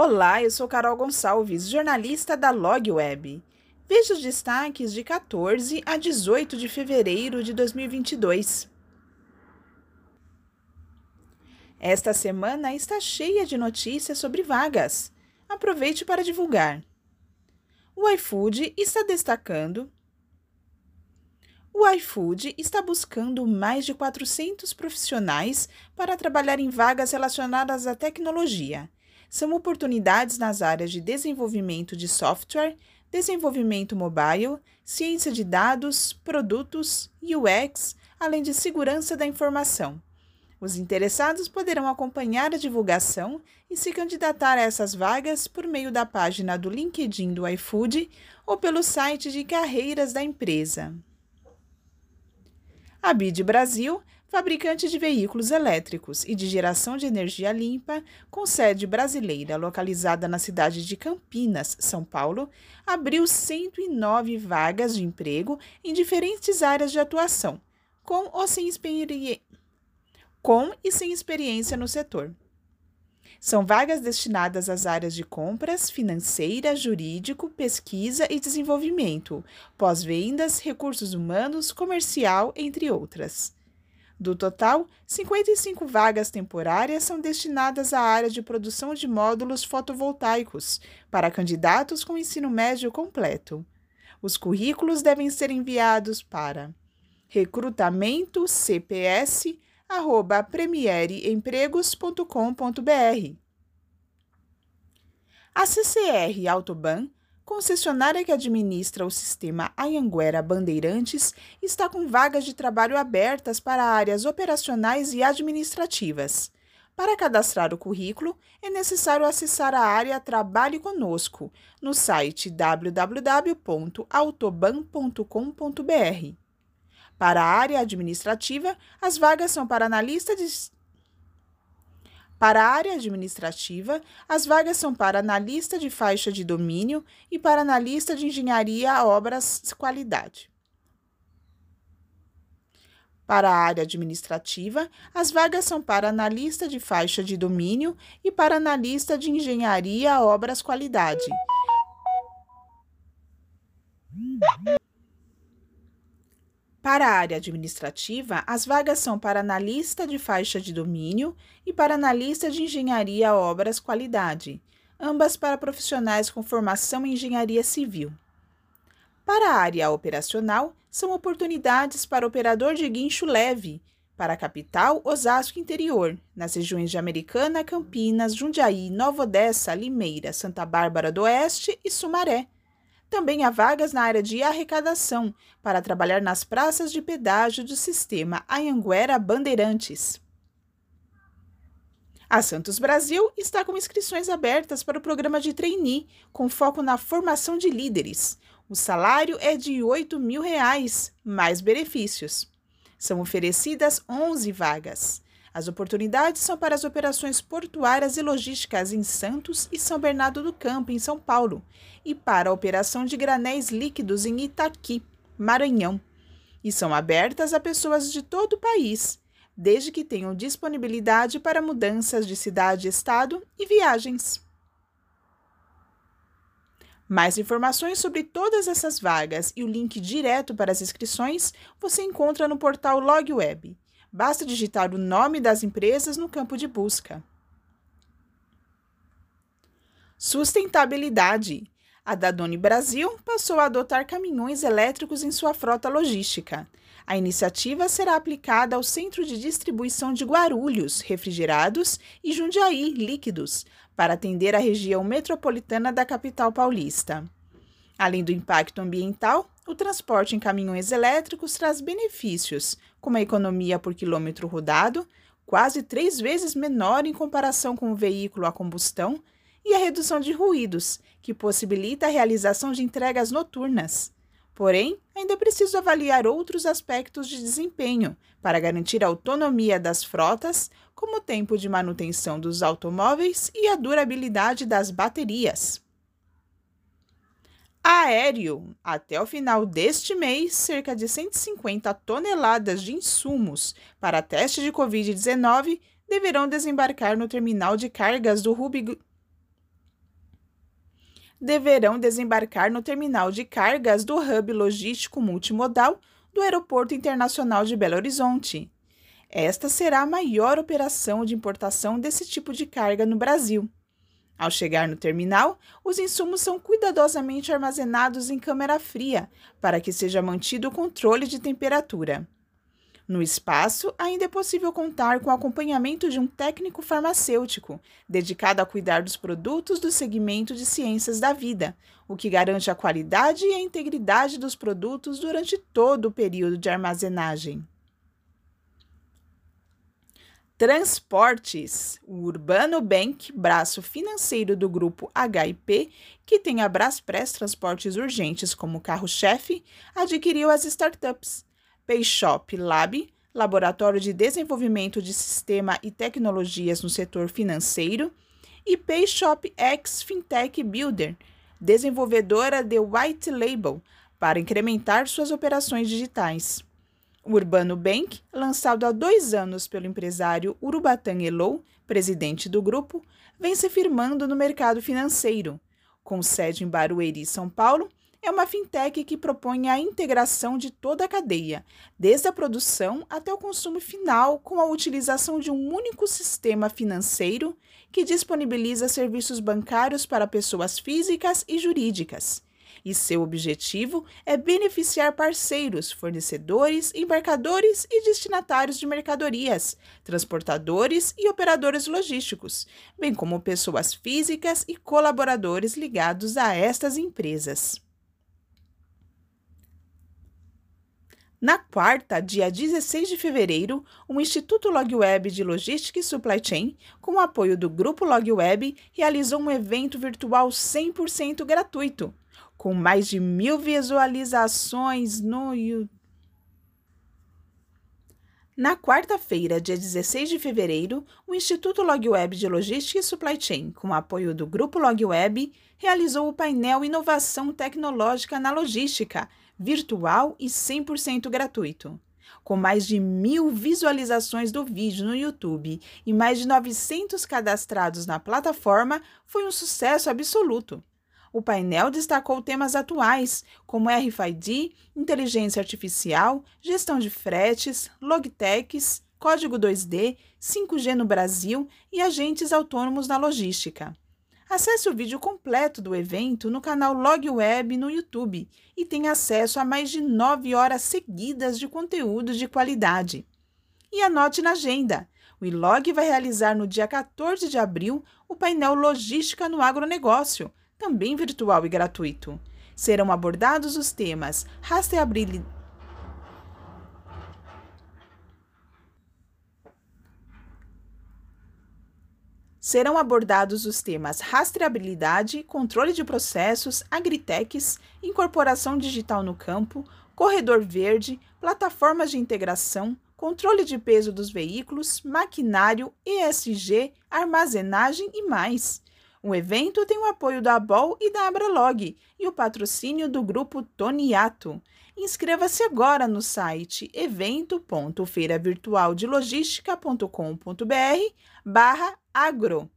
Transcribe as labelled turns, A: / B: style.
A: Olá, eu sou Carol Gonçalves, jornalista da Log Web. Veja os destaques de 14 a 18 de fevereiro de 2022. Esta semana está cheia de notícias sobre vagas. Aproveite para divulgar. O iFood está destacando. O iFood está buscando mais de 400 profissionais para trabalhar em vagas relacionadas à tecnologia são oportunidades nas áreas de desenvolvimento de software, desenvolvimento mobile, ciência de dados, produtos, UX, além de segurança da informação. Os interessados poderão acompanhar a divulgação e se candidatar a essas vagas por meio da página do LinkedIn do iFood ou pelo site de carreiras da empresa. A BID Brasil fabricante de veículos elétricos e de geração de energia limpa, com sede brasileira localizada na cidade de Campinas, São Paulo, abriu 109 vagas de emprego em diferentes áreas de atuação, com ou sem, experi... com e sem experiência no setor. São vagas destinadas às áreas de compras, financeira, jurídico, pesquisa e desenvolvimento, pós-vendas, recursos humanos, comercial, entre outras. Do total, 55 vagas temporárias são destinadas à área de produção de módulos fotovoltaicos para candidatos com ensino médio completo. Os currículos devem ser enviados para recrutamento.cps@premiereempregos.com.br. A CCR Autoban concessionária que administra o sistema Anhanguera Bandeirantes está com vagas de trabalho abertas para áreas operacionais e administrativas. Para cadastrar o currículo, é necessário acessar a área Trabalhe Conosco no site www.autoban.com.br. Para a área administrativa, as vagas são para analista de para a área administrativa, as vagas são para analista de faixa de domínio e para analista de engenharia obras qualidade. Para a área administrativa, as vagas são para analista de faixa de domínio e para analista de engenharia obras qualidade. Para a área administrativa, as vagas são para analista de faixa de domínio e para analista de engenharia obras qualidade, ambas para profissionais com formação em engenharia civil. Para a área operacional, são oportunidades para operador de guincho leve, para a capital, Osasco Interior, nas regiões de Americana, Campinas, Jundiaí, Nova Odessa, Limeira, Santa Bárbara do Oeste e Sumaré também há vagas na área de arrecadação para trabalhar nas praças de pedágio do sistema Anhanguera Bandeirantes. A Santos Brasil está com inscrições abertas para o programa de trainee, com foco na formação de líderes. O salário é de 8 mil reais, mais benefícios. São oferecidas 11 vagas. As oportunidades são para as operações portuárias e logísticas em Santos e São Bernardo do Campo, em São Paulo, e para a operação de granéis líquidos em Itaqui, Maranhão. E são abertas a pessoas de todo o país, desde que tenham disponibilidade para mudanças de cidade-estado e viagens. Mais informações sobre todas essas vagas e o link direto para as inscrições você encontra no portal LogWeb Basta digitar o nome das empresas no campo de busca. Sustentabilidade. A Dadone Brasil passou a adotar caminhões elétricos em sua frota logística. A iniciativa será aplicada ao centro de distribuição de Guarulhos, refrigerados, e Jundiaí, líquidos, para atender a região metropolitana da capital paulista. Além do impacto ambiental, o transporte em caminhões elétricos traz benefícios, como a economia por quilômetro rodado, quase três vezes menor em comparação com o veículo a combustão, e a redução de ruídos, que possibilita a realização de entregas noturnas. Porém, ainda é preciso avaliar outros aspectos de desempenho para garantir a autonomia das frotas, como o tempo de manutenção dos automóveis e a durabilidade das baterias. Aéreo. Até o final deste mês, cerca de 150 toneladas de insumos para teste de Covid-19 deverão desembarcar no terminal de cargas do Rubig... deverão desembarcar no terminal de cargas do Hub Logístico Multimodal do Aeroporto Internacional de Belo Horizonte. Esta será a maior operação de importação desse tipo de carga no Brasil. Ao chegar no terminal, os insumos são cuidadosamente armazenados em câmara fria para que seja mantido o controle de temperatura. No espaço, ainda é possível contar com o acompanhamento de um técnico farmacêutico, dedicado a cuidar dos produtos do segmento de ciências da vida, o que garante a qualidade e a integridade dos produtos durante todo o período de armazenagem. Transportes. O Urbano Bank, braço financeiro do grupo HIP, que tem a Braspress Transportes Urgentes como carro-chefe, adquiriu as startups Payshop Lab, laboratório de desenvolvimento de sistema e tecnologias no setor financeiro, e Payshop X Fintech Builder, desenvolvedora de White Label, para incrementar suas operações digitais. O Urbano Bank, lançado há dois anos pelo empresário Urubatan Elou, presidente do grupo, vem se firmando no mercado financeiro. Com sede em Barueri, São Paulo, é uma fintech que propõe a integração de toda a cadeia, desde a produção até o consumo final, com a utilização de um único sistema financeiro que disponibiliza serviços bancários para pessoas físicas e jurídicas. E seu objetivo é beneficiar parceiros, fornecedores, embarcadores e destinatários de mercadorias, transportadores e operadores logísticos, bem como pessoas físicas e colaboradores ligados a estas empresas. Na quarta, dia 16 de fevereiro, o Instituto LogWeb de Logística e Supply Chain, com o apoio do Grupo LogWeb, realizou um evento virtual 100% gratuito, com mais de mil visualizações no YouTube. Na quarta-feira, dia 16 de fevereiro, o Instituto LogWeb de Logística e Supply Chain, com apoio do Grupo LogWeb, realizou o painel Inovação Tecnológica na Logística, virtual e 100% gratuito. Com mais de mil visualizações do vídeo no YouTube e mais de 900 cadastrados na plataforma, foi um sucesso absoluto. O painel destacou temas atuais, como RFID, inteligência artificial, gestão de fretes, logtechs, código 2D, 5G no Brasil e agentes autônomos na logística. Acesse o vídeo completo do evento no canal LogWeb no YouTube e tenha acesso a mais de 9 horas seguidas de conteúdo de qualidade. E anote na agenda: o ILOG vai realizar no dia 14 de abril o painel Logística no Agronegócio, também virtual e gratuito. Serão abordados os temas rastreabilidade serão abordados os temas rastreabilidade, controle de processos, agritechs, incorporação digital no campo, corredor verde, plataformas de integração, controle de peso dos veículos, maquinário, ESG, armazenagem e mais. O evento tem o apoio da ABOL e da Abralog e o patrocínio do grupo Toniato. Inscreva-se agora no site evento.feiravirtualdelogistica.com.br barra agro.